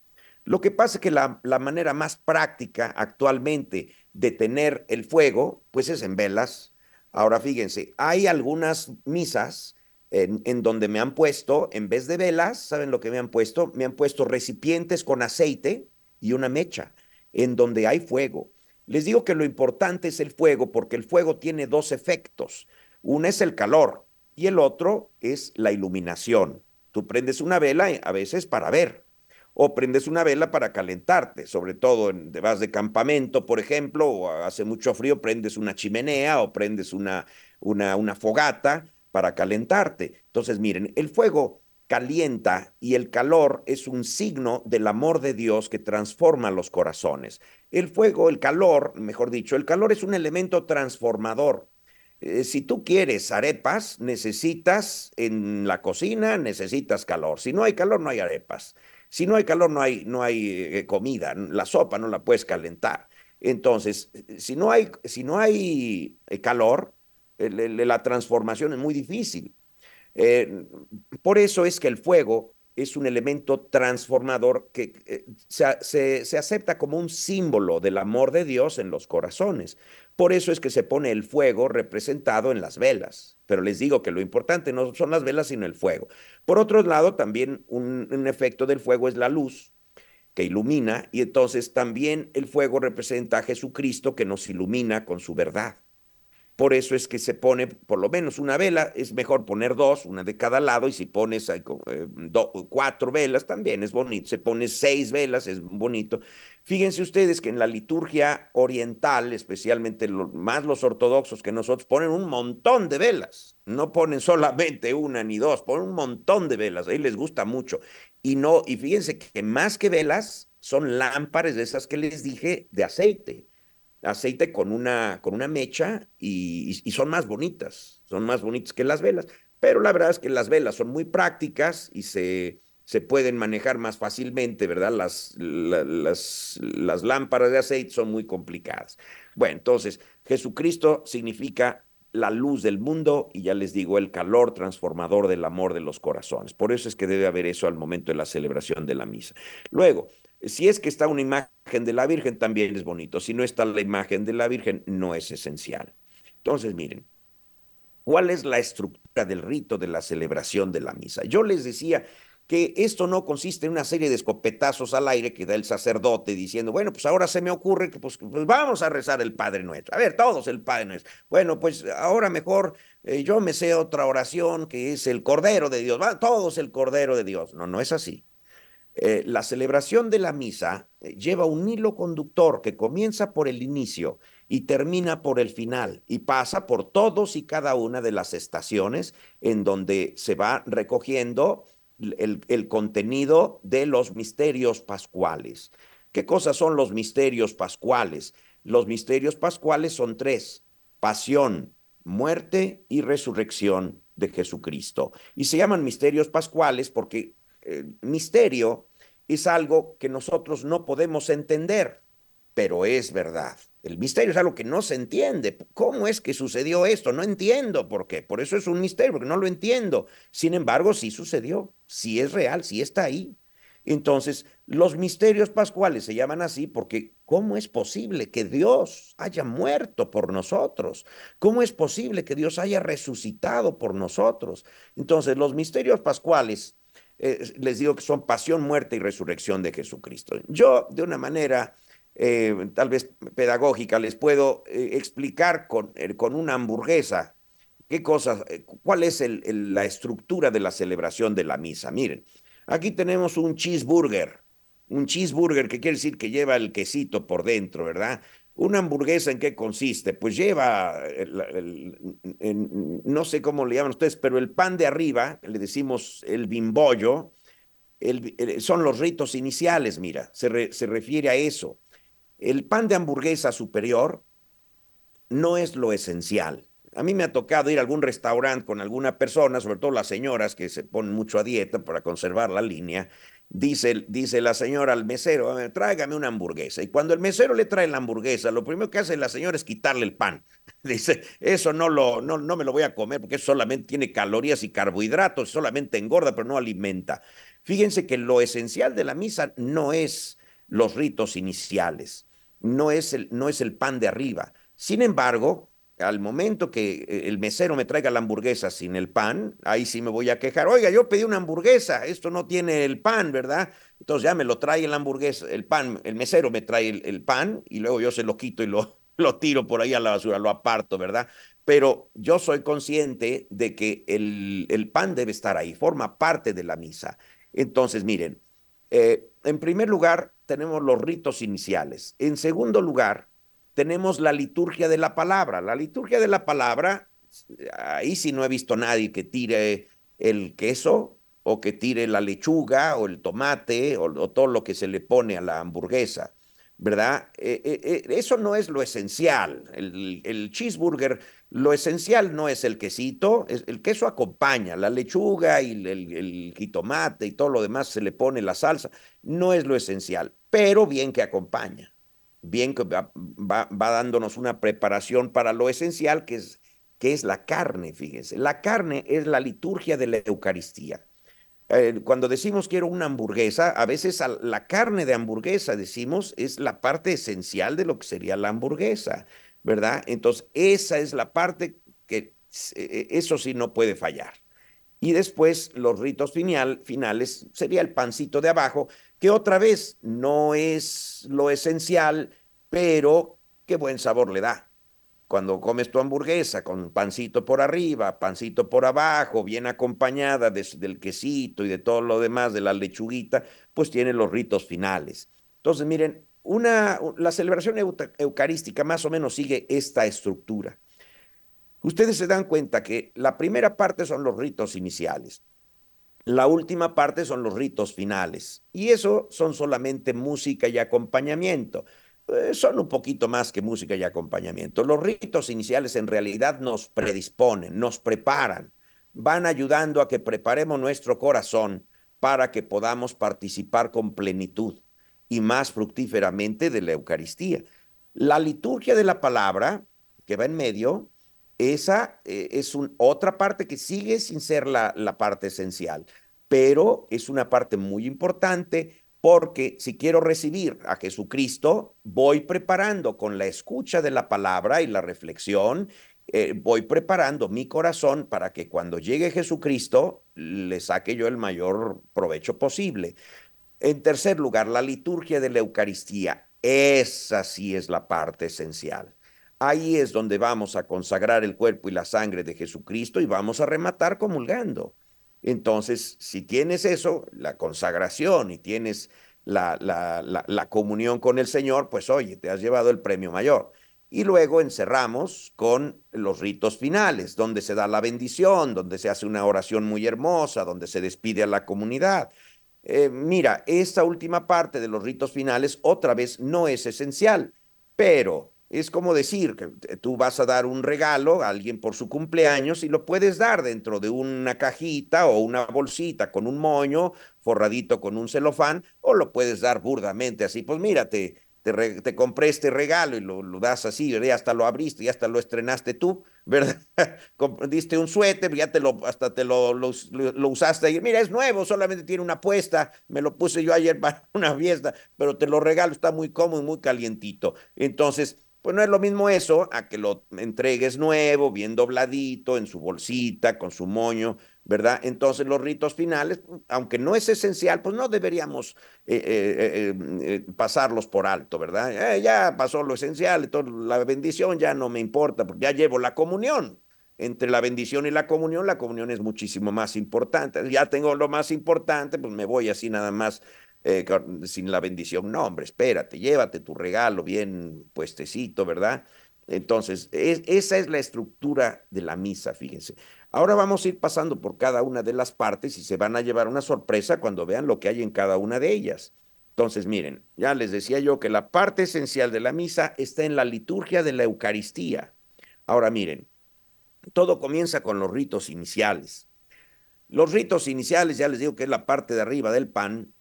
B: Lo que pasa es que la, manera más práctica actualmente de tener el fuego, pues es en velas. Ahora fíjense, hay algunas misas en, donde me han puesto, en vez de velas, ¿saben lo que me han puesto? Me han puesto recipientes con aceite y una mecha, en donde hay fuego. Les digo que lo importante es el fuego porque el fuego tiene dos efectos. Uno es el calor y el otro es la iluminación. Tú prendes una vela a veces para ver o prendes una vela para calentarte, sobre todo en, vas de campamento, por ejemplo, o hace mucho frío, prendes una chimenea o prendes una, una, una fogata para calentarte. Entonces, miren, el fuego calienta y el calor es un signo del amor de Dios que transforma los corazones. El fuego, el calor, mejor dicho, el calor es un elemento transformador. Eh, si tú quieres arepas, necesitas en la cocina, necesitas calor. Si no hay calor, no hay arepas. Si no hay calor, no hay, no hay eh, comida. La sopa no la puedes calentar. Entonces, si no hay, si no hay eh, calor, la transformación es muy difícil. Por eso es que el fuego es un elemento transformador que se, se, acepta como un símbolo del amor de Dios en los corazones. Por eso es que se pone el fuego representado en las velas. Pero les digo que lo importante no son las velas, sino el fuego. Por otro lado, también un, efecto del fuego es la luz que ilumina y entonces también el fuego representa a Jesucristo que nos ilumina con su verdad. Por eso es que se pone por lo menos una vela, es mejor poner dos, una de cada lado, y si pones eh, cuatro velas también es bonito, se pone seis velas, es bonito. Fíjense ustedes que en la liturgia oriental, especialmente más los ortodoxos que nosotros, ponen un montón de velas, no ponen solamente una ni dos, ponen un montón de velas, ahí les gusta mucho. Y, no, y fíjense que más que velas son lámparas de esas que les dije de aceite aceite con una, con una mecha y, son más bonitas, son más bonitas que las velas. Pero la verdad es que las velas son muy prácticas y se, se pueden manejar más fácilmente, ¿verdad? Las, las, las lámparas de aceite son muy complicadas. Bueno, entonces, Jesucristo significa la luz del mundo y ya les digo, el calor transformador del amor de los corazones. Por eso es que debe haber eso al momento de la celebración de la misa. Luego, si es que está una imagen de la Virgen, también es bonito. Si no está la imagen de la Virgen, no es esencial. Entonces, miren, ¿cuál es la estructura del rito de la celebración de la misa? Yo les decía que esto no consiste en una serie de escopetazos al aire que da el sacerdote diciendo, bueno, pues ahora se me ocurre que pues, pues vamos a rezar el Padre Nuestro. A ver, todos el Padre Nuestro. Bueno, pues ahora mejor eh, yo me sé otra oración que es el Cordero de Dios. Va, todos el Cordero de Dios. No, no es así. Eh, la celebración de la misa eh, lleva un hilo conductor que comienza por el inicio y termina por el final y pasa por todos y cada una de las estaciones en donde se va recogiendo el, el contenido de los misterios pascuales. ¿Qué cosas son los misterios pascuales? Los misterios pascuales son tres, pasión, muerte y resurrección de Jesucristo. Y se llaman misterios pascuales porque eh, misterio es algo que nosotros no podemos entender, pero es verdad. El misterio es algo que no se entiende. ¿Cómo es que sucedió esto? No entiendo por qué. Por eso es un misterio, porque no lo entiendo. Sin embargo, sí sucedió, sí es real, sí está ahí. Entonces, los misterios pascuales se llaman así porque ¿cómo es posible que Dios haya muerto por nosotros? ¿Cómo es posible que Dios haya resucitado por nosotros? Entonces, los misterios pascuales eh, les digo que son pasión, muerte y resurrección de Jesucristo. Yo, de una manera eh, tal vez pedagógica, les puedo eh, explicar con, con, una hamburguesa qué cosas, cuál es la estructura de la celebración de la misa. Miren, aquí tenemos un cheeseburger, un cheeseburger que quiere decir que lleva el quesito por dentro, ¿verdad? ¿Una hamburguesa en qué consiste? Pues lleva, no sé cómo le llaman ustedes, pero el pan de arriba, le decimos el bimbollo, son los ritos iniciales, mira, se, se refiere a eso. El pan de hamburguesa superior no es lo esencial. A mí me ha tocado ir a algún restaurante con alguna persona, sobre todo las señoras que se ponen mucho a dieta para conservar la línea, Dice, dice la señora al mesero, tráigame una hamburguesa. Y cuando el mesero le trae la hamburguesa, lo primero que hace la señora es quitarle el pan. [laughs] Dice, eso no, lo, no, no me lo voy a comer porque solamente tiene calorías y carbohidratos, solamente engorda, pero no alimenta. Fíjense que lo esencial de la misa no es los ritos iniciales, no es el, no es el pan de arriba. Sin embargo, al momento que eh, el mesero me traiga la hamburguesa sin el pan, ahí sí me voy a quejar. Oiga, yo pedí una hamburguesa, esto no tiene el pan, ¿verdad? Entonces ya me lo trae la hamburguesa, el pan, el mesero me trae el, pan y luego yo se lo quito y lo, [laughs] lo tiro por ahí a la basura, lo aparto, ¿verdad? Pero yo soy consciente de que el, el pan debe estar ahí, forma parte de la misa. Entonces, miren, eh, en primer lugar tenemos los ritos iniciales. En segundo lugar, tenemos la liturgia de la palabra. La liturgia de la palabra, ahí sí no he visto nadie que tire el queso o que tire la lechuga o el tomate o, todo lo que se le pone a la hamburguesa, ¿verdad? Eh, eh, eh, eso no es lo esencial. El, cheeseburger, lo esencial no es el quesito, el queso acompaña, la lechuga y el, el jitomate y todo lo demás se le pone la salsa, no es lo esencial, pero bien que acompaña bien que va, dándonos una preparación para lo esencial que es, que es la carne, fíjense. La carne es la liturgia de la Eucaristía. Eh, cuando decimos quiero una hamburguesa, a veces la carne de hamburguesa, decimos, es la parte esencial de lo que sería la hamburguesa, ¿verdad? Entonces, esa es la parte que e, e, eso sí no puede fallar. Y después los ritos final, finales sería el pancito de abajo, que otra vez no es lo esencial, pero qué buen sabor le da. Cuando comes tu hamburguesa con pancito por arriba, pancito por abajo, bien acompañada del quesito y de todo lo demás, de la lechuguita, pues tiene los ritos finales. Entonces, miren, una, la celebración eucarística más o menos sigue esta estructura. Ustedes se dan cuenta que la primera parte son los ritos iniciales. La última parte son los ritos finales. Y eso son solamente música y acompañamiento. Eh, son un poquito más que música y acompañamiento. Los ritos iniciales en realidad nos predisponen, nos preparan, van ayudando a que preparemos nuestro corazón para que podamos participar con plenitud y más fructíferamente de la Eucaristía. La liturgia de la palabra, que va en medio, esa eh, es otra parte que sigue sin ser la, la parte esencial, pero es una parte muy importante porque si quiero recibir a Jesucristo, voy preparando con la escucha de la palabra y la reflexión, eh, voy preparando mi corazón para que cuando llegue Jesucristo le saque yo el mayor provecho posible. En tercer lugar, la liturgia de la Eucaristía. Esa sí es la parte esencial. Ahí es donde vamos a consagrar el cuerpo y la sangre de Jesucristo y vamos a rematar comulgando. Entonces, si tienes eso, la consagración y tienes la, comunión con el Señor, pues oye, te has llevado el premio mayor. Y luego encerramos con los ritos finales, donde se da la bendición, donde se hace una oración muy hermosa, donde se despide a la comunidad. Eh, mira, esta última parte de los ritos finales otra vez no es esencial, pero es como decir que tú vas a dar un regalo a alguien por su cumpleaños y lo puedes dar dentro de una cajita o una bolsita con un moño forradito con un celofán o lo puedes dar burdamente así. Pues mírate, te, compré este regalo y lo, das así, ¿verdad? hasta lo abriste y hasta lo estrenaste tú, ¿verdad? [laughs] Diste un suéter, ya te lo, hasta te lo, lo, lo, usaste y mira, es nuevo, solamente tiene una puesta, me lo puse yo ayer [laughs] para una fiesta, pero te lo regalo, está muy cómodo y muy calientito. Entonces, pues no es lo mismo eso a que lo entregues nuevo, bien dobladito, en su bolsita, con su moño, ¿verdad? Entonces los ritos finales, aunque no es esencial, pues no deberíamos eh, eh, eh, pasarlos por alto, ¿verdad? ya pasó lo esencial, entonces la bendición ya no me importa, porque ya llevo la comunión. Entre la bendición y la comunión, la comunión es muchísimo más importante. Ya tengo lo más importante, pues me voy así nada más eh, sin la bendición. No, hombre, espérate, llévate tu regalo bien puestecito, ¿verdad? Entonces, esa es la estructura de la misa, fíjense. Ahora vamos a ir pasando por cada una de las partes y se van a llevar una sorpresa cuando vean lo que hay en cada una de ellas. Entonces, miren, ya les decía yo que la parte esencial de la misa está en la liturgia de la Eucaristía. Ahora miren, todo comienza con los ritos iniciales. Los ritos iniciales, ya les digo que es la parte de arriba del pan,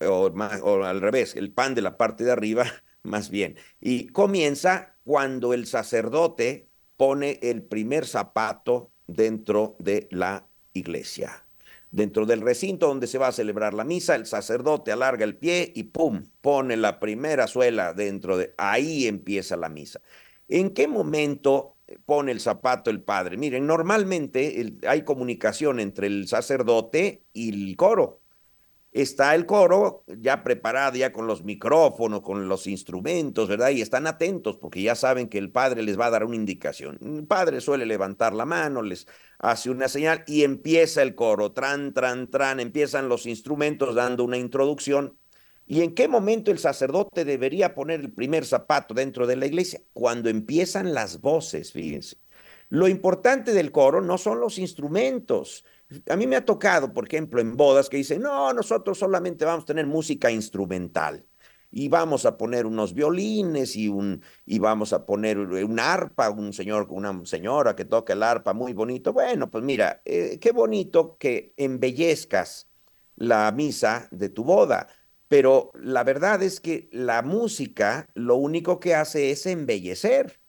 B: o, al revés, el pan de la parte de arriba, [laughs] más bien. Y comienza cuando el sacerdote pone el primer zapato dentro de la iglesia. Dentro del recinto donde se va a celebrar la misa, el sacerdote alarga el pie y ¡pum! pone la primera suela dentro de... Ahí empieza la misa. ¿En qué momento pone el zapato el padre. Miren, normalmente hay comunicación entre el sacerdote y el coro. Está el coro ya preparado, ya con los micrófonos, con los instrumentos, ¿verdad? Y están atentos porque ya saben que el padre les va a dar una indicación. El padre suele levantar la mano, les hace una señal y empieza el coro, tran, tran, tran, empiezan los instrumentos dando una introducción ¿Y en qué momento el sacerdote debería poner el primer zapato dentro de la iglesia? Cuando empiezan las voces, fíjense. Lo importante del coro no son los instrumentos. A mí me ha tocado, por ejemplo, en bodas que dicen, no, nosotros solamente vamos a tener música instrumental y vamos a poner unos violines y, un, y vamos a poner un arpa, un señor, una señora que toca el arpa muy bonito. Bueno, pues mira, eh, qué bonito que embellezcas la misa de tu boda pero la verdad es que la música lo único que hace es embellecer.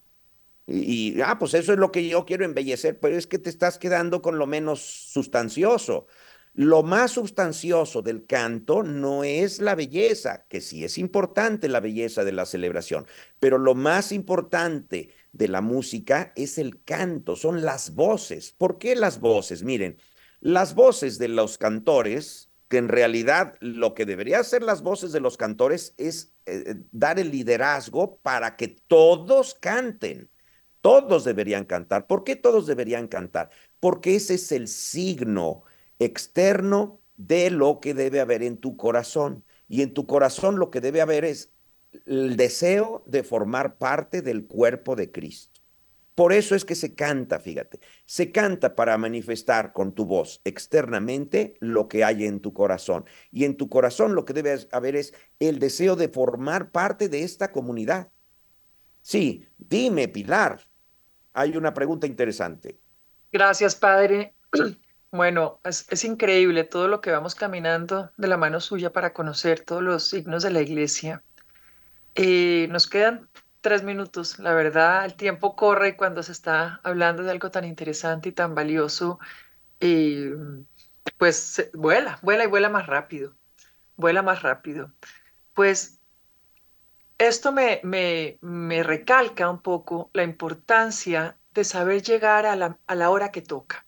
B: Y, ah, pues eso es lo que yo quiero embellecer, pero es que te estás quedando con lo menos sustancioso. Lo más sustancioso del canto no es la belleza, que sí es importante la belleza de la celebración, pero lo más importante de la música es el canto, son las voces. ¿Por qué las voces? Miren, las voces de los cantores que en realidad lo que debería hacer las voces de los cantores es eh, eh, dar el liderazgo para que todos canten. Todos deberían cantar. ¿Por qué todos deberían cantar? Porque ese es el signo externo de lo que debe haber en tu corazón. Y en tu corazón lo que debe haber es el deseo de formar parte del cuerpo de Cristo. Por eso es que se canta, fíjate, se canta para manifestar con tu voz externamente lo que hay en tu corazón. Y en tu corazón lo que debe haber es el deseo de formar parte de esta comunidad. Sí, dime, Pilar, hay una pregunta interesante.
A: Gracias, Padre. [clears throat] Bueno, es, increíble todo lo que vamos caminando de la mano suya para conocer todos los signos de la iglesia. Eh, nos quedan tres minutos. La verdad, el tiempo corre cuando se está hablando de algo tan interesante y tan valioso. Pues vuela, vuela y vuela más rápido. Vuela más rápido. Pues esto me, me, me recalca un poco la importancia de saber llegar a la, hora que toca.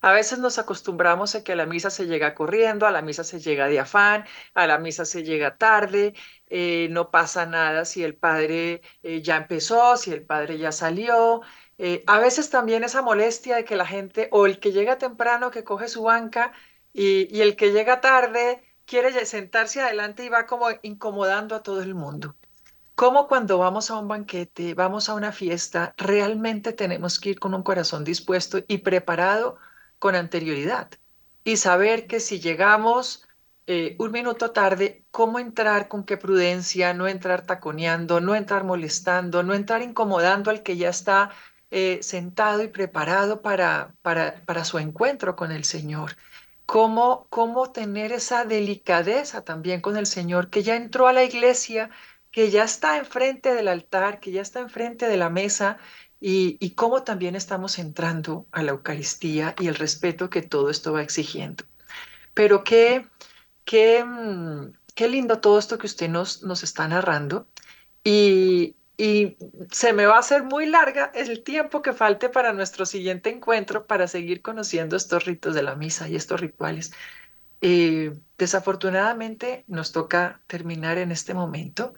A: A veces nos acostumbramos a que a la misa se llega corriendo, a la misa se llega de afán, a la misa se llega tarde, eh, no pasa nada si el padre eh, ya empezó, si el padre ya salió. Eh, a veces también esa molestia de que la gente, o el que llega temprano, que coge su banca, y el que llega tarde quiere sentarse adelante y va como incomodando a todo el mundo. ¿Cómo cuando vamos a un banquete, vamos a una fiesta, realmente tenemos que ir con un corazón dispuesto y preparado con anterioridad y saber que si llegamos eh, un minuto tarde, cómo entrar, con qué prudencia, no entrar taconeando, no entrar molestando, no entrar incomodando al que ya está eh, sentado y preparado para, para, para su encuentro con el Señor. Cómo, cómo tener esa delicadeza también con el Señor, que ya entró a la iglesia, que ya está enfrente del altar, que ya está enfrente de la mesa y, cómo también estamos entrando a la Eucaristía y el respeto que todo esto va exigiendo. Pero qué, qué, mm, qué lindo todo esto que usted nos, nos está narrando y, y se me va a hacer muy larga el tiempo que falte para nuestro siguiente encuentro para seguir conociendo estos ritos de la misa y estos rituales. Eh, desafortunadamente nos toca terminar en este momento.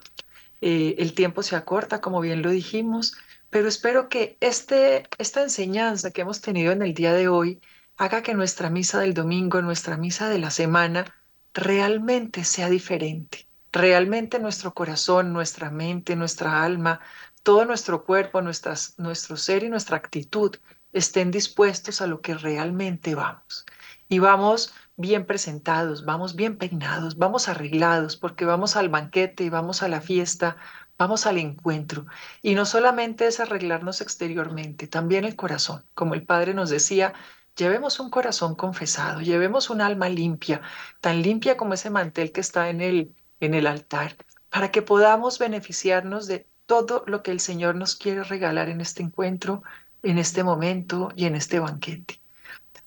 A: Eh, el tiempo se acorta, como bien lo dijimos pero espero que este, esta enseñanza que hemos tenido en el día de hoy haga que nuestra misa del domingo, nuestra misa de la semana, realmente sea diferente. Realmente nuestro corazón, nuestra mente, nuestra alma, todo nuestro cuerpo, nuestro ser y nuestra actitud estén dispuestos a lo que realmente vamos. Y vamos bien presentados, vamos bien peinados, vamos arreglados, porque vamos al banquete vamos a la fiesta, Vamos al encuentro. Y no solamente es arreglarnos exteriormente, también el corazón. Como el Padre nos decía, llevemos un corazón confesado, llevemos un alma limpia, tan limpia como ese mantel que está en el, en el altar, para que podamos beneficiarnos de todo lo que el Señor nos quiere regalar en este encuentro, en este momento y en este banquete.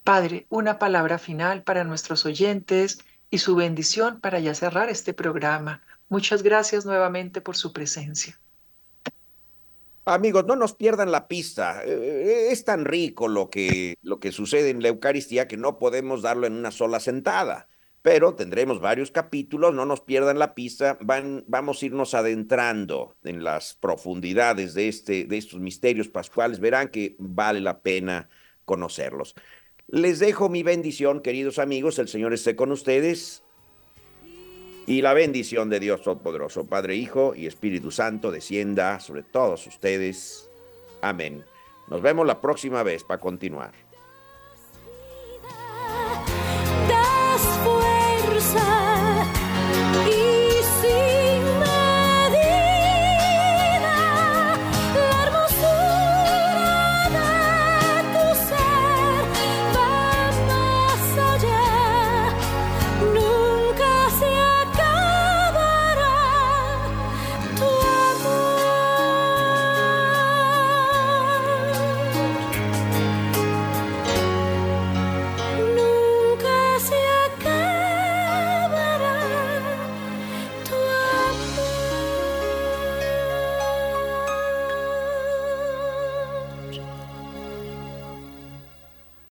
A: Padre, una palabra final para nuestros oyentes y su bendición para ya cerrar este programa. Muchas gracias nuevamente por su presencia.
B: Amigos, no nos pierdan la pista. Eh, es tan rico lo que, lo que sucede en la Eucaristía que no podemos darlo en una sola sentada. Pero tendremos varios capítulos, no nos pierdan la pista, van, vamos a irnos adentrando en las profundidades de, este, de estos misterios pascuales, verán que vale la pena conocerlos. Les dejo mi bendición, queridos amigos, el Señor esté con ustedes y la bendición de Dios Todopoderoso, Padre, Hijo y Espíritu Santo, descienda sobre todos ustedes. Amén. Nos vemos la próxima vez para continuar.